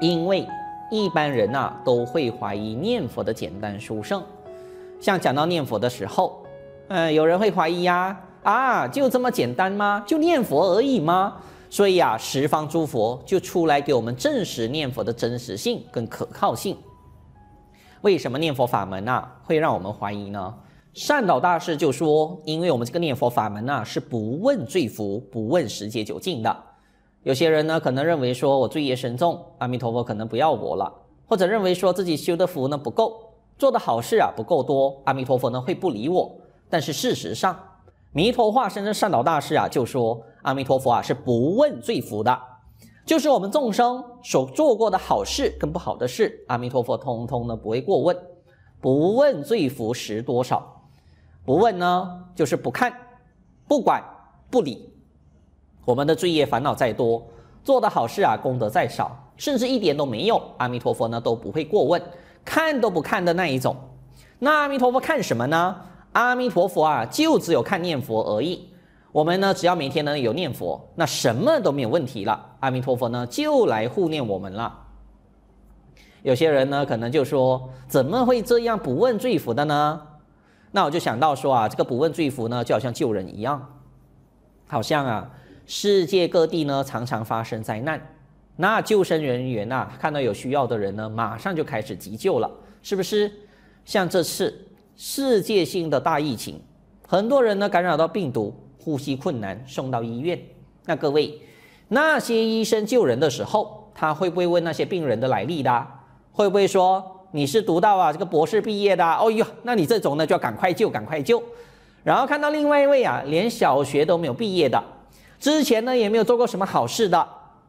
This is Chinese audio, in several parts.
因为一般人呐、都会怀疑念佛的简单殊胜。像讲到念佛的时候，嗯、有人会怀疑呀，啊，就这么简单吗？就念佛而已吗？所以啊，十方诸佛就出来给我们证实念佛的真实性跟可靠性。为什么念佛法门啊会让我们怀疑呢？善导大师就说，因为我们这个念佛法门啊是不问罪福、不问时节久近的。有些人呢可能认为说我罪业深重，阿弥陀佛可能不要我了，或者认为说自己修的福呢不够。做的好事啊不够多，阿弥陀佛呢会不理我。但是事实上，弥陀化身的善导大师啊就说，阿弥陀佛啊是不问罪福的，就是我们众生所做过的好事跟不好的事，阿弥陀佛通通呢不会过问，不问罪福时多少，不问呢就是不看、不管、不理。我们的罪业烦恼再多，做的好事啊功德再少，甚至一点都没有，阿弥陀佛呢都不会过问。看都不看的那一种，那阿弥陀佛看什么呢？阿弥陀佛啊，就只有看念佛而已。我们呢，只要每天呢有念佛，那什么都没有问题了。阿弥陀佛呢，就来护念我们了。有些人呢，可能就说，怎么会这样不问罪福的呢？那我就想到说啊，这个不问罪福呢，就好像救人一样，好像啊，世界各地呢常常发生灾难。那救生人员呐、啊，看到有需要的人呢，马上就开始急救了，是不是？像这次世界性的大疫情，很多人呢感染到病毒，呼吸困难，送到医院。那各位，那些医生救人的时候，他会不会问那些病人的来历的？会不会说你是读到啊这个博士毕业的？哦哟，那你这种呢就要赶快救，赶快救。然后看到另外一位啊，连小学都没有毕业的，之前呢也没有做过什么好事的。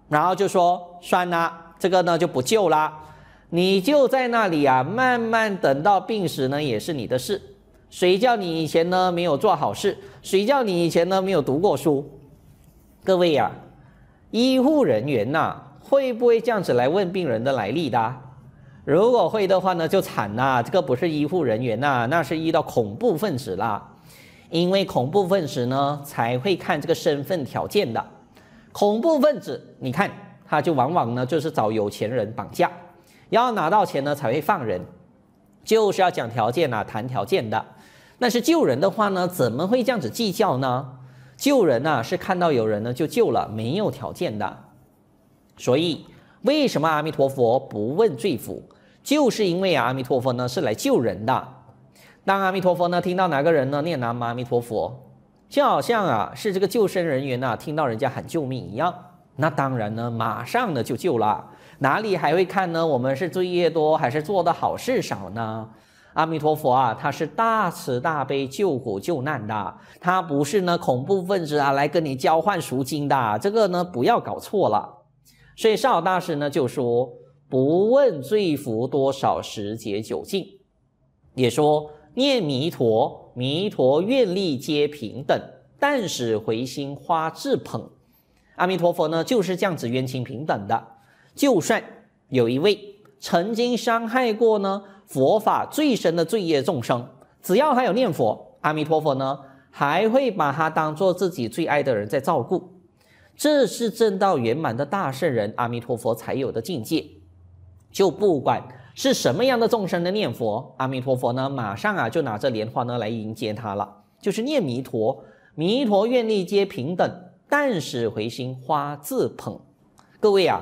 然后就说算了，这个呢就不救了，你就在那里啊，慢慢等到病死呢也是你的事。谁叫你以前呢没有做好事？谁叫你以前呢没有读过书？各位呀、啊，医护人员呐、会不会这样子来问病人的来历的？如果会的话呢，就惨了，这个不是医护人员呐、那是遇到恐怖分子啦。因为恐怖分子呢才会看这个身份条件的。恐怖分子，你看他就往往呢就是找有钱人绑架，要拿到钱呢才会放人，就是要讲条件啊，谈条件的。但是救人的话呢，怎么会这样子计较呢？救人呐是看到有人呢就救了，没有条件的。所以为什么阿弥陀佛不问罪福？就是因为，阿弥陀佛呢是来救人的。当阿弥陀佛呢听到哪个人呢念南无阿弥陀佛。就好像啊，是这个救生人员呐、啊，听到人家喊救命一样，那当然呢，马上呢就救了，哪里还会看呢？我们是罪业多还是做的好事少呢？阿弥陀佛啊，他是大慈大悲救苦救难的，他不是呢恐怖分子啊来跟你交换赎金的，这个呢不要搞错了。所以少大师呢就说，不问罪福多少时节久近，也说念弥陀。弥陀愿力皆平等，但使回心花自捧。阿弥陀佛呢，就是这样子冤亲平等的。就算有一位曾经伤害过呢佛法最深的罪业众生，只要他有念佛，阿弥陀佛呢还会把他当做自己最爱的人在照顾。这是证道圆满的大圣人阿弥陀佛才有的境界。就不管。是什么样的众生的念佛，阿弥陀佛呢？马上啊就拿着莲花呢来迎接他了。就是念弥陀，弥陀愿力皆平等，但使回心花自捧。各位啊，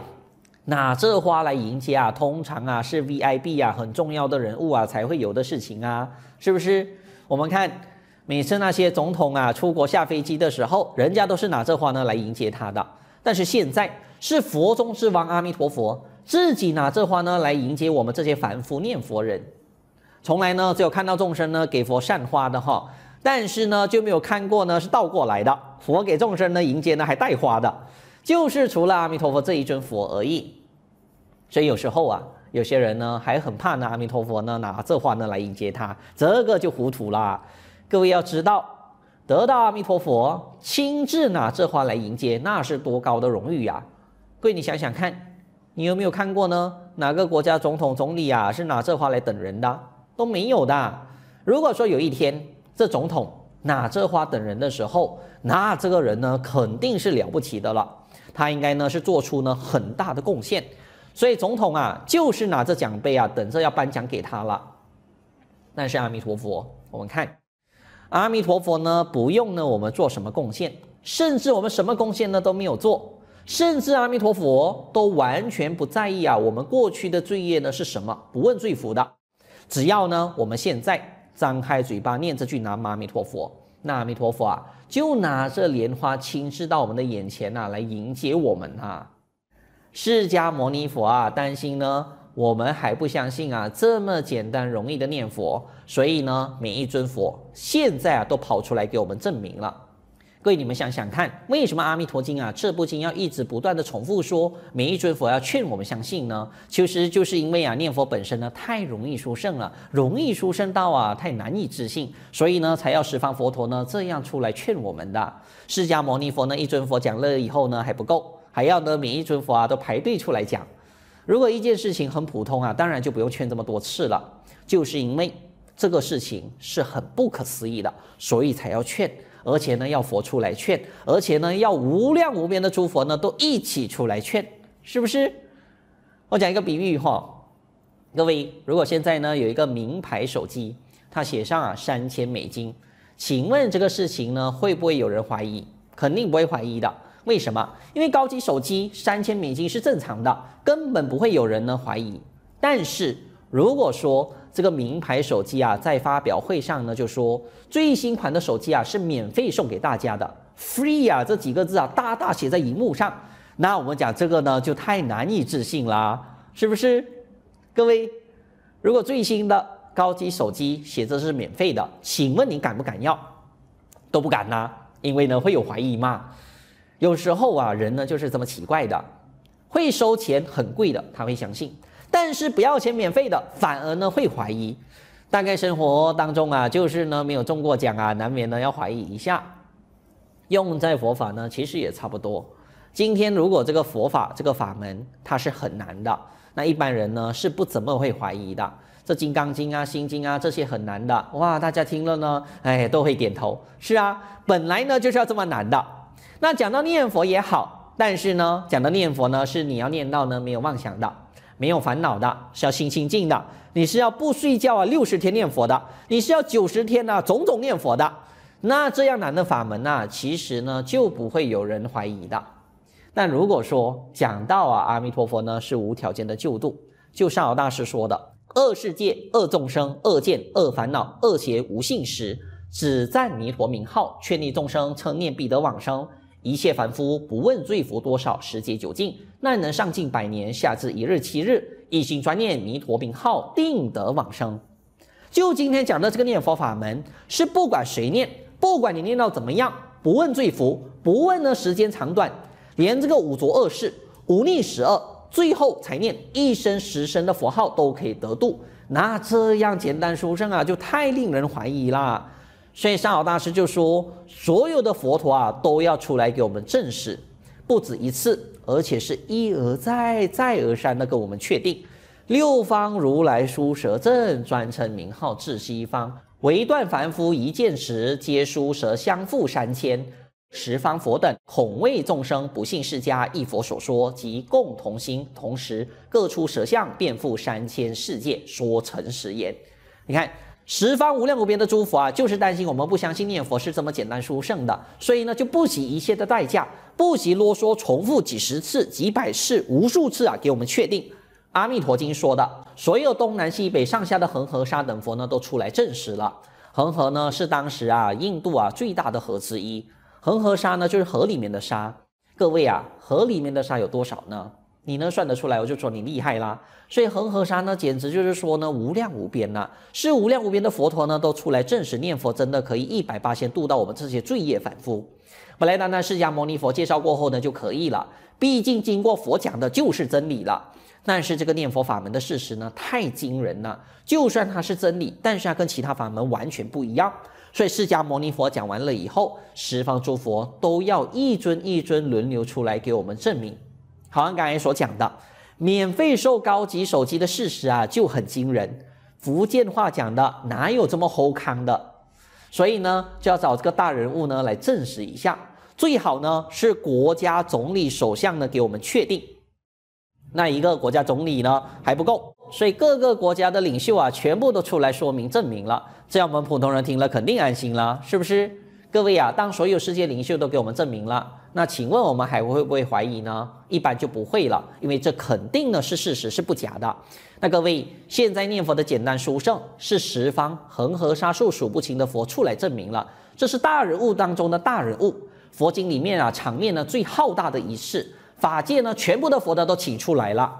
拿这花来迎接啊，通常啊是 VIP 啊很重要的人物啊才会有的事情啊，是不是？我们看每次那些总统啊出国下飞机的时候，人家都是拿这花呢来迎接他的。但是现在是佛中之王阿弥陀佛。自己拿这花呢来迎接我们这些凡夫念佛人，从来呢只有看到众生呢给佛善花的哈，但是呢就没有看过呢是倒过来的，佛给众生呢迎接呢还带花的，就是除了阿弥陀佛这一尊佛而已。所以有时候啊，有些人呢还很怕呢阿弥陀佛呢拿这花呢来迎接他，这个就糊涂了。各位要知道，得到阿弥陀佛亲自拿这花来迎接，那是多高的荣誉呀！各位你想想看。你有没有看过呢？哪个国家总统、总理啊是拿这花来等人的？都没有的。如果说有一天这总统拿这花等人的时候，那这个人呢肯定是了不起的了。他应该呢是做出呢很大的贡献。所以总统啊，就是拿着奖杯啊，等着要颁奖给他了。但是阿弥陀佛，我们看阿弥陀佛呢，不用呢我们做什么贡献，甚至我们什么贡献呢都没有做，甚至阿弥陀佛都完全不在意啊，我们过去的罪业呢是什么，不问罪福的。只要呢我们现在张开嘴巴念这句南无阿弥陀佛，那阿弥陀佛啊，就拿着莲花亲自到我们的眼前呐、来迎接我们啊。释迦牟尼佛啊，担心呢，我们还不相信啊，这么简单容易的念佛，所以呢，每一尊佛现在啊，都跑出来给我们证明了。各位，你们想想看，为什么《阿弥陀经》啊这部经要一直不断的重复说，每一尊佛要劝我们相信呢？其实就是因为啊，念佛本身呢太容易殊胜了，容易殊胜到啊太难以置信，所以呢，才要十方佛陀呢这样出来劝我们的。释迦牟尼佛呢，一尊佛讲了以后呢还不够。还要呢，每一尊佛啊都排队出来讲。如果一件事情很普通啊，当然就不用劝这么多次了。就是因为这个事情是很不可思议的，所以才要劝，而且呢要佛出来劝，而且呢要无量无边的诸佛呢都一起出来劝，是不是？我讲一个比喻哈，各位，如果现在呢有一个名牌手机，它写上啊三千美金，请问这个事情呢会不会有人怀疑？肯定不会怀疑的。为什么？因为高级手机三千美金是正常的，根本不会有人呢怀疑。但是如果说这个名牌手机啊，在发表会上呢就说最新款的手机啊是免费送给大家的，free 啊这几个字啊大大写在荧幕上，那我们讲这个呢就太难以置信啦，是不是？各位，如果最新的高级手机写着是免费的，请问你敢不敢要？都不敢呐、因为呢会有怀疑嘛。有时候啊，人呢就是这么奇怪的，会收钱很贵的，他会相信；但是不要钱免费的，反而呢会怀疑。大概生活当中啊，就是呢没有中过奖啊，难免呢要怀疑一下。用在佛法呢，其实也差不多。今天如果这个佛法这个法门它是很难的，那一般人呢是不怎么会怀疑的。这《金刚经》啊、《心经》啊这些很难的，哇，大家听了呢，哎，都会点头。是啊，本来呢就是要这么难的。那讲到念佛也好，但是呢，讲到念佛呢，是你要念到呢没有妄想的，没有烦恼的，是要心清净的。你是要不睡觉啊，六十天念佛的，你是要九十天呐、种种念佛的。那这样难的法门呢、啊，其实呢就不会有人怀疑的。但如果说讲到啊，阿弥陀佛呢是无条件的救度，就像善导大师说的：恶世界、恶众生、恶见、恶烦恼、恶邪无信时，只赞弥陀名号，劝励众生称念必得往生。一切凡夫不问罪福多少，时节久尽，但能上尽百年，下至一日七日，一心专念弥陀名号，定得往生。就今天讲的这个念佛法门，是不管谁念，不管你念到怎么样，不问罪福，不问呢时间长短，连这个五浊恶世、五逆十恶，最后才念一生十声的佛号都可以得度。那这样简单殊胜啊，就太令人怀疑啦。所以善导大师就说，所有的佛陀啊，都要出来给我们证实，不止一次，而且是一而再，再而三的跟我们确定，六方如来书舌证，专称名号至西方，唯断凡夫一见时，皆书舌相复三千。十方佛等恐为众生不信释迦一佛所说，即共同心，同时各出舌相，遍覆三千世界，说成实言。你看。十方无量无边的诸佛啊，就是担心我们不相信念佛是这么简单殊胜的，所以呢，就不惜一切的代价，不惜啰嗦重复几十次、几百次、无数次啊，给我们确定。阿弥陀经说的，所有东南西北上下的恒河沙等佛呢，都出来证实了。恒河呢，是当时啊印度啊最大的河之一，恒河沙呢，就是河里面的沙。各位啊，河里面的沙有多少呢？你能算得出来，我就说你厉害啦。所以恒河沙呢，简直就是说呢，无量无边呐，是无量无边的佛陀呢，都出来证实念佛真的可以一百八千度到我们这些罪业凡夫。本来单单释迦牟尼佛介绍过后呢就可以了，毕竟经过佛讲的就是真理了。但是这个念佛法门的事实呢，太惊人了。就算它是真理，但是它跟其他法门完全不一样。所以释迦牟尼佛讲完了以后，十方诸佛都要一尊一尊轮流出来给我们证明。好像刚才所讲的，免费售高级手机的事实啊，就很惊人。福建话讲的，哪有这么好康的？所以呢，就要找这个大人物呢来证实一下。最好呢是国家总理首相呢给我们确定。那一个国家总理呢还不够，所以各个国家的领袖啊，全部都出来说明证明了，这样我们普通人听了肯定安心了，是不是？各位啊，当所有世界领袖都给我们证明了，那请问我们还会不会怀疑呢？一般就不会了，因为这肯定呢是事实，是不假的。那各位，现在念佛的简单殊胜，是十方恒河沙数数不清的佛出来证明了，这是大人物当中的大人物。佛经里面啊，场面呢最浩大的一次，法界呢全部的佛呢都请出来了，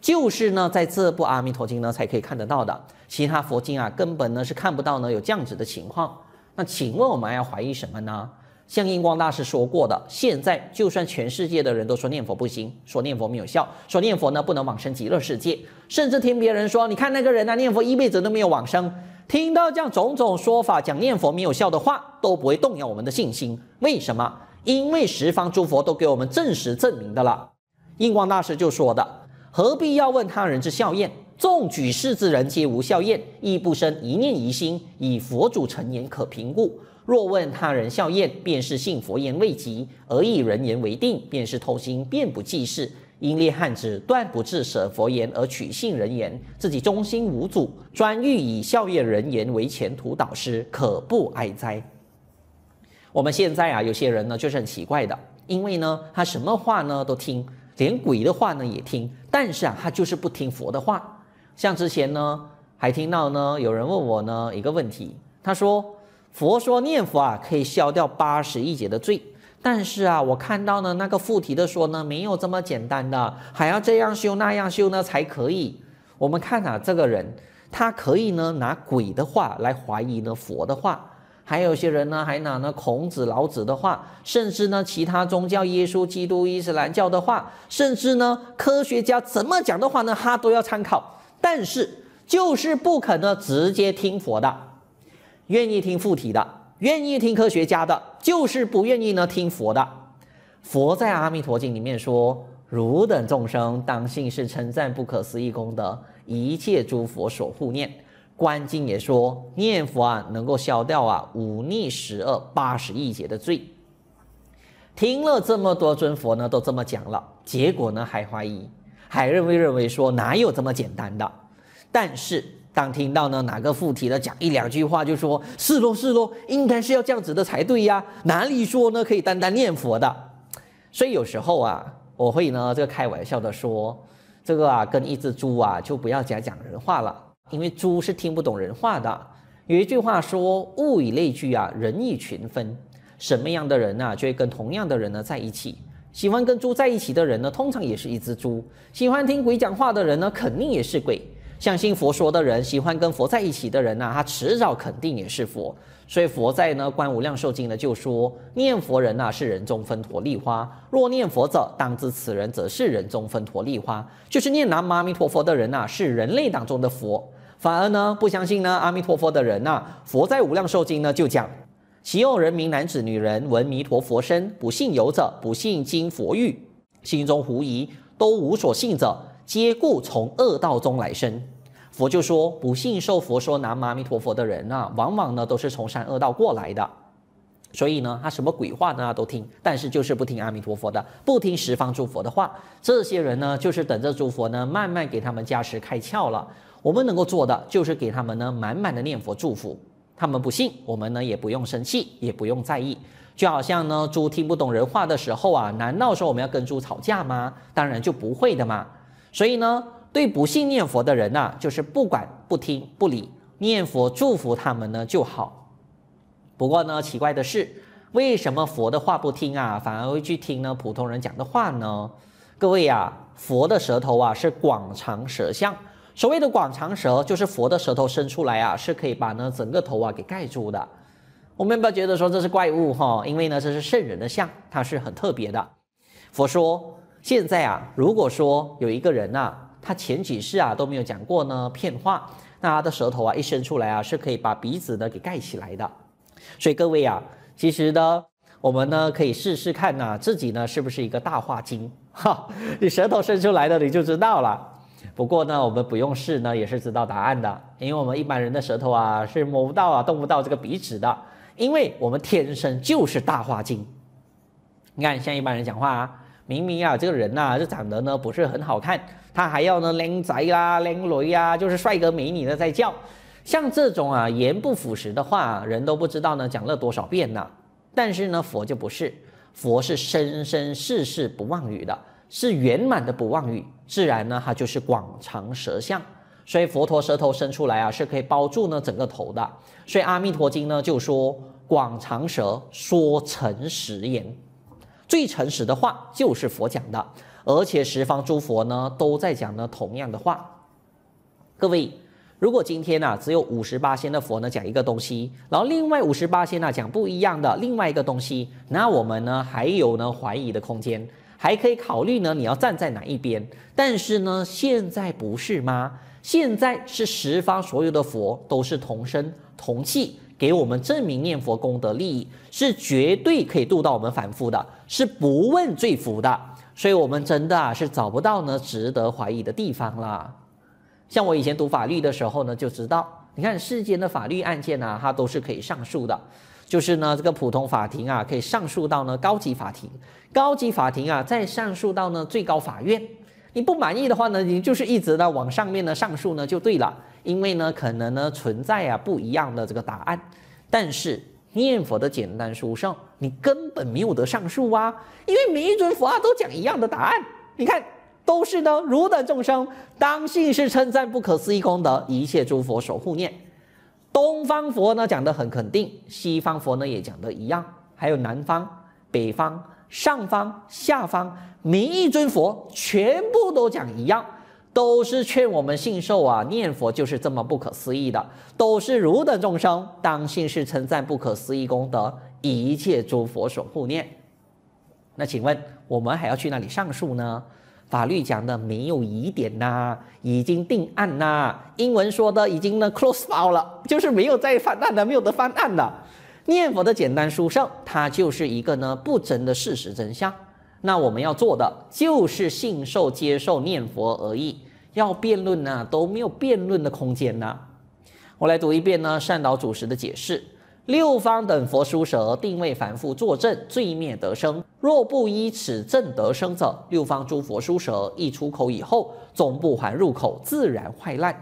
就是呢在这部阿弥陀经呢才可以看得到的，其他佛经啊根本呢是看不到呢有这样子的情况。那请问我们还要怀疑什么呢？像印光大师说过的，现在就算全世界的人都说念佛不行，说念佛没有效，说念佛呢不能往生极乐世界，甚至听别人说，你看那个人啊，念佛一辈子都没有往生。听到这样种种说法，讲念佛没有效的话，都不会动摇我们的信心。为什么？因为十方诸佛都给我们证实证明的了。印光大师就说的，何必要问他人之效验？纵举世之人皆无效验，亦不生一念疑心，以佛祖诚言可评故。若问他人笑靥，便是信佛言未及；而以人言为定，便是偷心，便不济事。因列汉子断不至舍佛言而取信人言，自己中心无阻，专欲以笑靥人言为前途导师，可不哀哉？我们现在啊，有些人呢就是很奇怪的，因为呢，他什么话呢都听，连鬼的话呢也听，但是啊，他就是不听佛的话。像之前呢，还听到呢，有人问我呢一个问题，他说：“佛说念佛啊，可以消掉八十亿劫的罪，但是啊，我看到呢那个附题的说呢，没有这么简单的，还要这样修那样修呢才可以。”我们看啊，这个人他可以呢拿鬼的话来怀疑呢佛的话，还有些人呢还拿呢孔子、老子的话，甚至呢其他宗教耶稣、基督、伊斯兰教的话，甚至呢科学家怎么讲的话呢，他都要参考。但是就是不肯呢直接听佛的，愿意听附体的，愿意听科学家的，就是不愿意呢听佛的。佛在《阿弥陀经》里面说：“汝等众生当信是称赞不可思议功德，一切诸佛所护念。”观经也说：“念佛啊，能够消掉啊五逆十恶八十亿劫的罪。”听了这么多尊佛呢，都这么讲了，结果呢还怀疑。还认为认为说哪有这么简单的？但是当听到呢哪个附体的讲一两句话，就说是喽是喽，应该是要这样子的才对呀，哪里说呢可以单单念佛的？所以有时候啊，我会呢这个开玩笑的说，这个啊跟一只猪啊就不要讲讲人话了，因为猪是听不懂人话的。有一句话说，物以类聚啊，人以群分，什么样的人啊就会跟同样的人呢在一起。喜欢跟猪在一起的人呢，通常也是一只猪；喜欢听鬼讲话的人呢，肯定也是鬼。相信佛说的人，喜欢跟佛在一起的人呐，他迟早肯定也是佛。所以佛在呢《观无量寿经》呢就说：念佛人呐是人中分陀利花，若念佛者，当知此人则是人中分陀利花。就是念南无阿弥陀佛的人呐，是人类当中的佛。反而呢，不相信呢阿弥陀佛的人呐，佛在《无量寿经》呢就讲。其有人民男子女人闻弥陀佛身，不信有者，不信经佛语，心中狐疑，都无所信者，皆故从恶道中来生。佛就说，不信受佛说南无阿弥陀佛的人啊，往往呢都是从三恶道过来的。所以呢，他什么鬼话呢都听，但是就是不听阿弥陀佛的，不听十方诸佛的话。这些人呢，就是等着诸佛呢慢慢给他们加持开窍了。我们能够做的，就是给他们呢满满的念佛祝福。他们不信，我们呢也不用生气，也不用在意。就好像呢，猪听不懂人话的时候啊，难道说我们要跟猪吵架吗？当然就不会的嘛。所以呢，对不信念佛的人呐、啊，就是不管不听不理，念佛祝福他们呢就好。不过呢，奇怪的是，为什么佛的话不听啊，反而会去听呢普通人讲的话呢？各位啊，佛的舌头啊是广长舌相。所谓的广长舌，就是佛的舌头伸出来啊，是可以把呢整个头啊给盖住的。我们不要觉得说这是怪物哈，因为呢这是圣人的相，它是很特别的。佛说现在啊，如果说有一个人呐，他前几世啊都没有讲过呢骗话，那他的舌头啊一伸出来啊，是可以把鼻子呢给盖起来的。所以各位啊，其实呢，我们呢可以试试看呐，自己呢是不是一个大话精哈？你舌头伸出来了，你就知道了。不过呢，我们不用试呢，也是知道答案的，因为我们一般人的舌头啊是摸不到啊，动不到这个鼻子的，因为我们天生就是大话精。你看，像一般人讲话啊，明明啊，这个人呐、啊，就长得呢不是很好看，他还要呢靓仔啦、靓女呀，就是帅哥美女的在叫。像这种啊言不符实的话，人都不知道呢讲了多少遍呢。但是呢，佛就不是，佛是生生世世不忘语的，是圆满的不忘语，自然呢它就是广长舌相。所以佛陀舌头伸出来啊，是可以包住呢整个头的。所以《阿弥陀经》呢就说广长舌，说诚实言。最诚实的话就是佛讲的，而且十方诸佛呢都在讲呢同样的话。各位，如果今天呢只有五十八仙的佛呢讲一个东西，然后另外五十八仙呢讲不一样的另外一个东西，那我们呢还有呢怀疑的空间，还可以考虑呢你要站在哪一边。但是呢现在不是吗？现在是十方所有的佛都是同声同气。给我们证明念佛功德利益是绝对可以度到我们凡夫的，是不问罪福的，所以我们真的啊是找不到呢值得怀疑的地方啦。像我以前读法律的时候呢，就知道，你看世间的法律案件啊，它都是可以上诉的，就是呢这个普通法庭啊可以上诉到呢高级法庭，高级法庭啊再上诉到呢最高法院。你不满意的话呢，你就是一直呢往上面呢上诉呢就对了。因为呢，可能呢存在啊不一样的这个答案，但是念佛的简单殊胜，你根本没有得上诉啊，因为每一尊佛啊都讲一样的答案，你看都是呢，汝等众生当信是称赞不可思议功德，一切诸佛守护念。东方佛呢讲得很肯定，西方佛呢也讲得一样，还有南方、北方、上方、下方，每一尊佛全部都讲一样。都是劝我们信受啊，念佛就是这么不可思议的，都是汝等众生当信是称赞不可思议功德，一切诸佛所护念。那请问我们还要去那里上诉呢？法律讲的没有疑点呐、已经定案呐、英文说的已经呢 close file 了，就是没有再翻案的，没有得翻案的。念佛的简单殊胜，它就是一个呢不争的事实真相。那我们要做的就是信受接受念佛而已，要辩论呢、啊、都没有辩论的空间呐、我来读一遍呢善导主持的解释：六方等佛书舌定为凡夫作证罪灭得生，若不依此证得生者，六方诸佛书舌一出口以后，终不还入口，自然坏烂。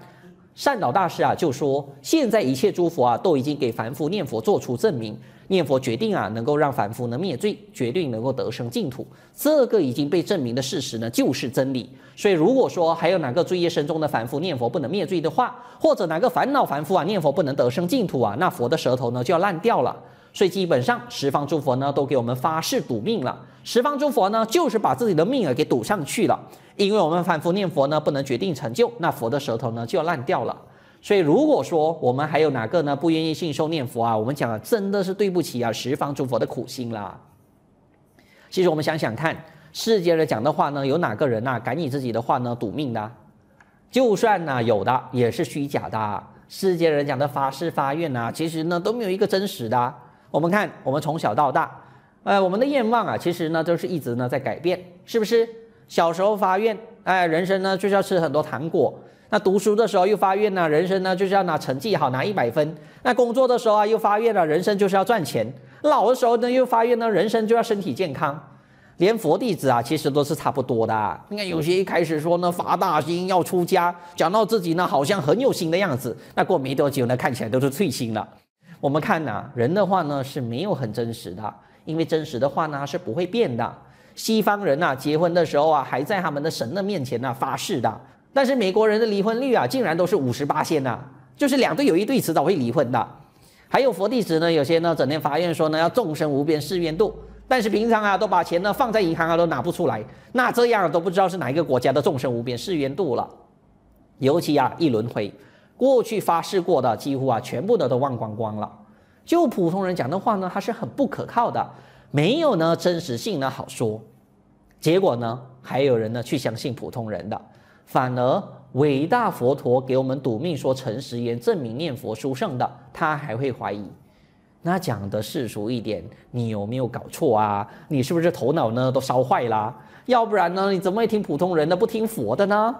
善导大师啊就说，现在一切诸佛啊都已经给凡夫念佛做出证明。念佛决定啊，能够让凡夫呢灭罪，决定能够得生净土，这个已经被证明的事实呢，就是真理。所以如果说还有哪个罪业深重的凡夫念佛不能灭罪的话，或者哪个烦恼凡夫啊念佛不能得生净土啊，那佛的舌头呢就要烂掉了。所以基本上十方诸佛呢都给我们发誓赌命了，十方诸佛呢就是把自己的命啊给赌上去了，因为我们凡夫念佛呢不能决定成就，那佛的舌头呢就要烂掉了。所以，如果说我们还有哪个呢不愿意信受念佛啊，我们讲啊，真的是对不起啊十方诸佛的苦心啦。其实我们想想看，世间人讲的话呢，有哪个人呐、啊、敢以自己的话呢赌命的？就算呢有的，也是虚假的。世间人讲的发誓发愿呐，其实呢都没有一个真实的。我们看，我们从小到大，呃，我们的愿望啊，其实呢都是一直呢在改变，是不是？小时候发愿，哎，人生呢就是要吃很多糖果。那读书的时候又发愿呢，人生呢就是要拿成绩好，拿一百分。那工作的时候啊又发愿了，人生就是要赚钱。老的时候呢又发愿呢，人生就要身体健康。连佛弟子啊其实都是差不多的啊。你看有些一开始说呢发大心要出家，讲到自己呢好像很有心的样子，那过没多久呢看起来都是退心了。我们看呐、人的话呢是没有很真实的，因为真实的话呢是不会变的。西方人呐结婚的时候啊还在他们的神的面前呢发誓的。但是美国人的离婚率啊，竟然都是五十八线呐，就是两对有一对迟早会离婚的。还有佛弟子呢，有些呢整天发愿说呢要众生无边誓愿度，但是平常啊都把钱呢放在银行啊都拿不出来，那这样都不知道是哪一个国家的众生无边誓愿度了。尤其啊一轮回，过去发誓过的几乎啊全部的都忘光光了。就普通人讲的话呢，它是很不可靠的，没有呢真实性呢好说。结果呢还有人呢去相信普通人的。反而伟大佛陀给我们赌命说诚实言，证明念佛殊胜的，他还会怀疑。那讲的世俗一点，你有没有搞错啊？你是不是头脑呢都烧坏啦？要不然呢，你怎么会听普通人的，不听佛的呢？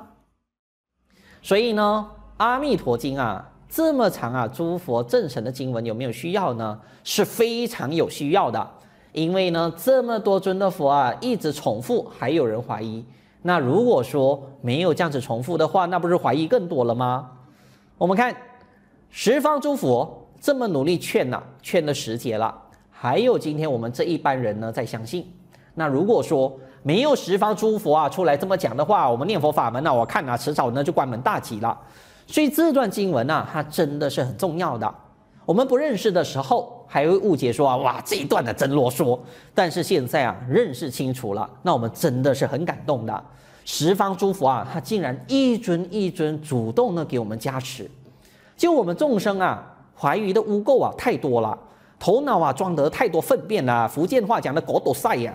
所以呢，《阿弥陀经》啊，这么长啊，诸佛正神的经文有没有需要呢？是非常有需要的。因为呢，这么多尊的佛啊，一直重复，还有人怀疑。那如果说没有这样子重复的话，那不是怀疑更多了吗？我们看十方诸佛这么努力劝呐、劝了十劫了，还有今天我们这一般人呢在相信。那如果说没有十方诸佛啊出来这么讲的话，我们念佛法门呢、我看啊，迟早呢就关门大吉了。所以这段经文啊，它真的是很重要的。我们不认识的时候，还会误解说啊，哇，这一段的真啰嗦。但是现在啊，认识清楚了，那我们真的是很感动的。十方诸佛啊，他竟然一尊一尊主动的给我们加持。就我们众生啊，怀疑的污垢啊太多了，头脑啊装得太多粪便了，福建话讲的狗都塞呀。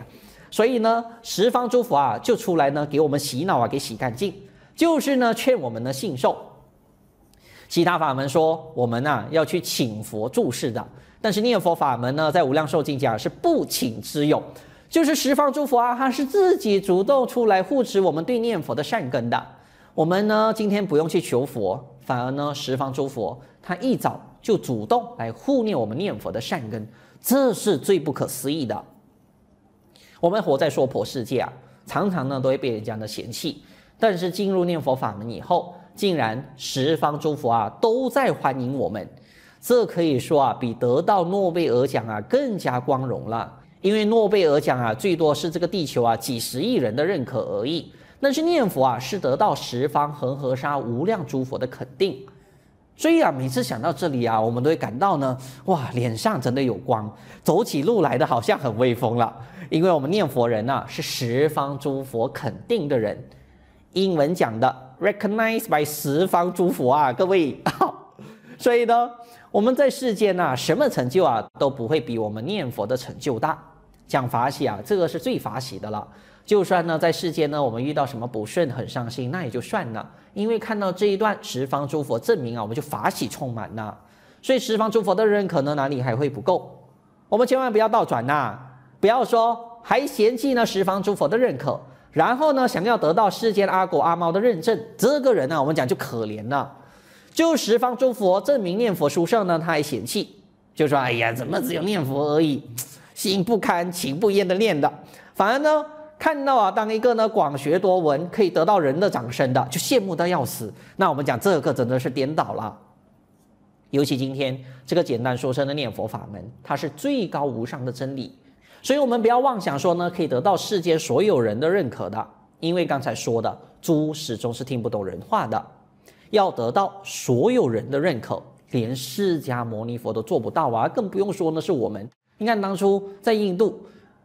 所以呢，十方诸佛啊就出来呢给我们洗脑啊，给洗干净，就是呢劝我们呢信受。其他法门说我们啊要去请佛注释的，但是念佛法门呢，在无量寿经讲是不请之用，就是十方诸佛啊，他是自己主动出来护持我们对念佛的善根的。我们呢今天不用去求佛，反而呢十方诸佛他一早就主动来护念我们念佛的善根，这是最不可思议的。我们活在娑婆世界啊，常常呢都会被人家呢嫌弃，但是进入念佛法门以后。竟然十方诸佛啊都在欢迎我们，这可以说啊比得到诺贝尔奖啊更加光荣了。因为诺贝尔奖啊最多是这个地球啊几十亿人的认可而已，但是念佛啊是得到十方恒河沙无量诸佛的肯定。所以啊每次想到这里啊，我们都会感到呢哇脸上真的有光，走起路来的好像很威风了。因为我们念佛人呐、啊、是十方诸佛肯定的人，英文讲的。Recognized by 十方诸佛啊，各位，所以呢，我们在世间呐，什么成就啊都不会比我们念佛的成就大。讲法喜啊，这个是最法喜的了。就算呢在世间呢，我们遇到什么不顺，很伤心，那也就算了，因为看到这一段十方诸佛证明啊，我们就法喜充满了。所以十方诸佛的认可呢，哪里还会不够？我们千万不要倒转呐，不要说还嫌弃呢十方诸佛的认可。然后呢，想要得到世间阿狗阿猫的认证，这个人呢，我们讲就可怜了。就十方诸佛证明念佛殊胜呢，他还嫌弃，就说：“哎呀，怎么只有念佛而已，心不甘情不愿的念的。”反而呢，看到啊，当一个呢广学多闻，可以得到人的掌声的，就羡慕的要死。那我们讲这个真的是颠倒了。尤其今天这个简单说声的念佛法门，它是最高无上的真理。所以，我们不要妄想说呢，可以得到世间所有人的认可的，因为刚才说的，猪始终是听不懂人话的。要得到所有人的认可，连释迦牟尼佛都做不到啊，更不用说呢是我们。你看当初在印度，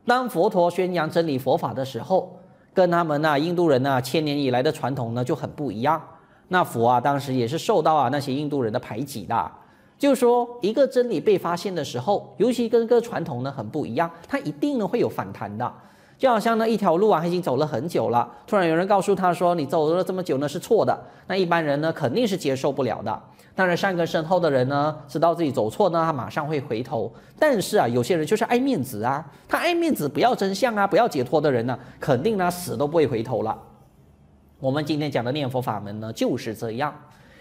当佛陀宣扬真理佛法的时候，跟他们啊印度人啊千年以来的传统呢就很不一样。那佛啊当时也是受到啊那些印度人的排挤的。就是说，一个真理被发现的时候，尤其跟个传统呢很不一样，它一定呢会有反弹的。就好像呢一条路啊，他已经走了很久了，突然有人告诉他说，你走了这么久呢是错的，那一般人呢肯定是接受不了的。当然善根深厚的人呢，知道自己走错呢，他马上会回头。但是啊，有些人就是爱面子啊，他爱面子，不要真相啊，不要解脱的人呢，肯定呢死都不会回头了。我们今天讲的念佛法门呢就是这样，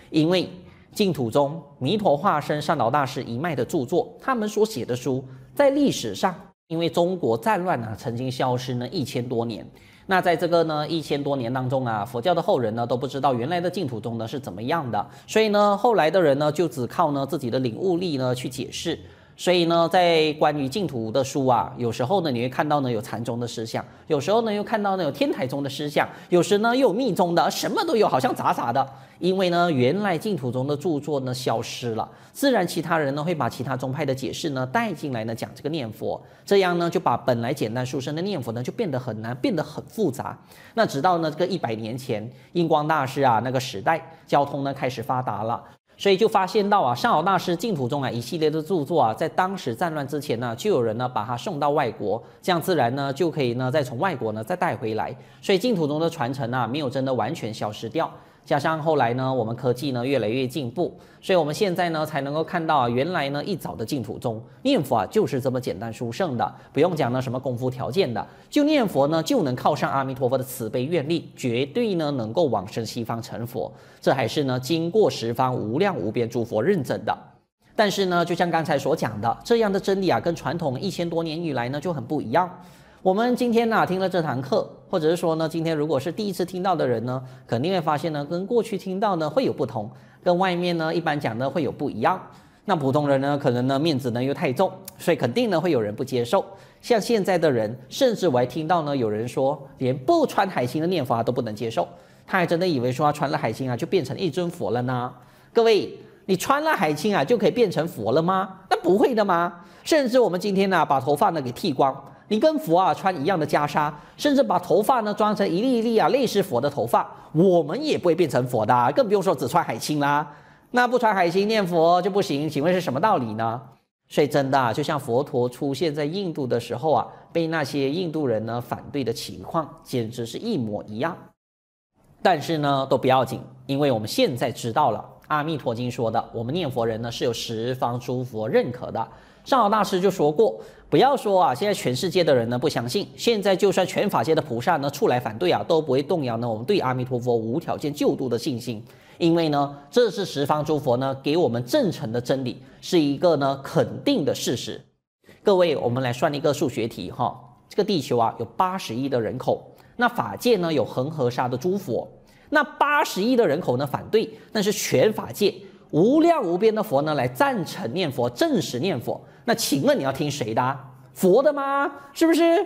因为。净土宗弥陀化身善导大师一脉的著作，他们所写的书，在历史上，因为中国战乱啊，曾经消失呢一千多年。那在这个呢一千多年当中啊，佛教的后人呢都不知道原来的净土宗呢是怎么样的，所以呢后来的人呢就只靠呢自己的领悟力呢去解释。所以呢，在关于净土的书啊，有时候呢，你会看到呢有禅宗的思想，有时候呢又看到呢有天台宗的思想，有时呢又有密宗的，什么都有，好像杂杂的。因为呢，原来净土宗的著作呢消失了，自然其他人呢会把其他宗派的解释呢带进来呢讲这个念佛，这样呢就把本来简单殊胜的念佛呢就变得很难，变得很复杂。那直到呢这个一百年前，印光大师啊那个时代，交通呢开始发达了。所以就发现到啊，上饶大师净土中啊一系列的著作啊，在当时战乱之前呢，就有人呢把它送到外国，这样自然呢就可以呢再从外国呢再带回来。所以净土中的传承啊，没有真的完全消失掉。加上后来呢，我们科技呢越来越进步，所以我们现在呢才能够看到啊，原来呢一早的净土宗念佛啊就是这么简单殊胜的，不用讲呢什么功夫条件的，就念佛呢就能靠上阿弥陀佛的慈悲愿力，绝对呢能够往生西方成佛，这还是呢经过十方无量无边诸佛认证的。但是呢，就像刚才所讲的，这样的真理啊，跟传统一千多年以来呢就很不一样。我们今天呢、听了这堂课，或者是说呢，今天如果是第一次听到的人呢，肯定会发现呢，跟过去听到呢会有不同，跟外面呢一般讲的会有不一样。那普通人呢，可能呢面子呢又太重，所以肯定呢会有人不接受。像现在的人，甚至我还听到呢有人说，连不穿海青的念佛啊都不能接受，他还真的以为说他穿了海青啊就变成一尊佛了呢。各位，你穿了海青啊就可以变成佛了吗？那不会的吗？甚至我们今天呢把头发呢给剃光，你跟佛啊穿一样的袈裟，甚至把头发呢装成一粒一粒啊类似佛的头发，我们也不会变成佛的，更不用说只穿海青啦。那不穿海青念佛就不行？请问是什么道理呢？所以真的啊，就像佛陀出现在印度的时候啊，被那些印度人呢反对的情况，简直是一模一样。但是呢，都不要紧，因为我们现在知道了《阿弥陀经》说的，我们念佛人呢是有十方诸佛认可的。上老大师就说过，不要说啊，现在全世界的人呢不相信，现在就算全法界的菩萨呢出来反对啊，都不会动摇呢我们对阿弥陀佛无条件救度的信心。因为呢，这是十方诸佛呢给我们证成的真理，是一个呢肯定的事实。各位，我们来算一个数学题哈。这个地球啊有八十亿的人口，那法界呢有恒河沙的诸佛，那八十亿的人口呢反对，但是全法界无量无边的佛呢来赞成念佛，证实念佛。那请问你要听谁的？佛的吗？是不是？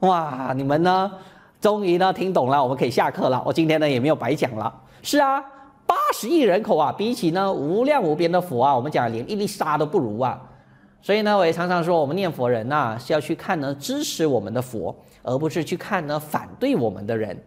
哇，你们呢终于呢听懂了，我们可以下课了。我今天呢也没有白讲了。是啊。八十亿人口啊，比起呢无量无边的佛啊，我们讲连一粒沙都不如啊。所以呢，我也常常说，我们念佛人呐、是要去看呢支持我们的佛，而不是去看呢反对我们的人。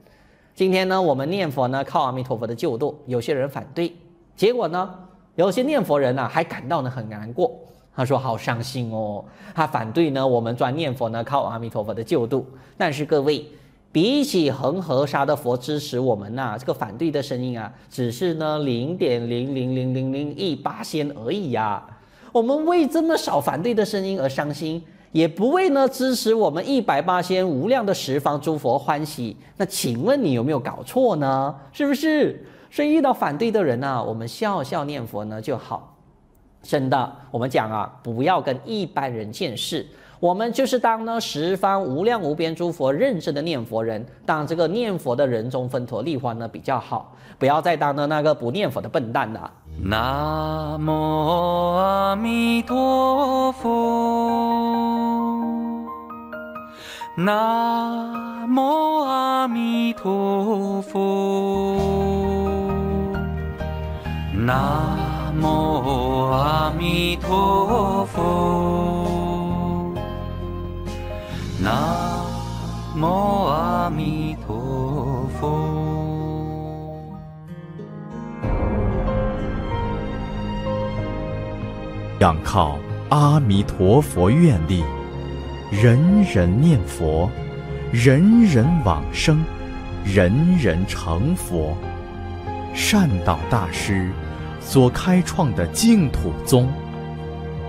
今天呢，我们念佛呢靠阿弥陀佛的救度，有些人反对，结果呢，有些念佛人呢、还感到呢很难过。他说好伤心哦，他反对呢我们专念佛呢靠阿弥陀佛的救度。但是各位。比起恒河沙的佛支持我们呐、这个反对的声音啊，只是呢零点零零零零零一八仙而已呀、啊。我们为这么少反对的声音而伤心，也不为呢支持我们一百八仙无量的十方诸佛欢喜。那请问你有没有搞错呢？是不是？所以遇到反对的人呢、啊，我们笑笑念佛呢就好。真的，我们讲啊，不要跟一般人见识。我们就是当呢十方无量无边诸佛认证的念佛人，当这个念佛的人中分陀利欢呢比较好，不要再当的那个不念佛的笨蛋了。南无阿弥陀佛，南无阿弥陀佛，南南无阿弥陀佛。南无阿弥陀佛。仰靠阿弥陀佛愿力，人人念佛，人人往生，人人成佛。善导大师所开创的净土宗，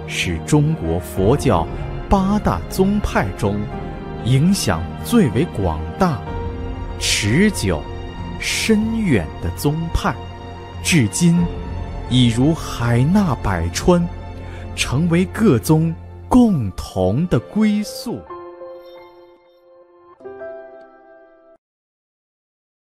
是中国佛教。八大宗派中，影响最为广大、持久、深远的宗派，至今已如海纳百川，成为各宗共同的归宿。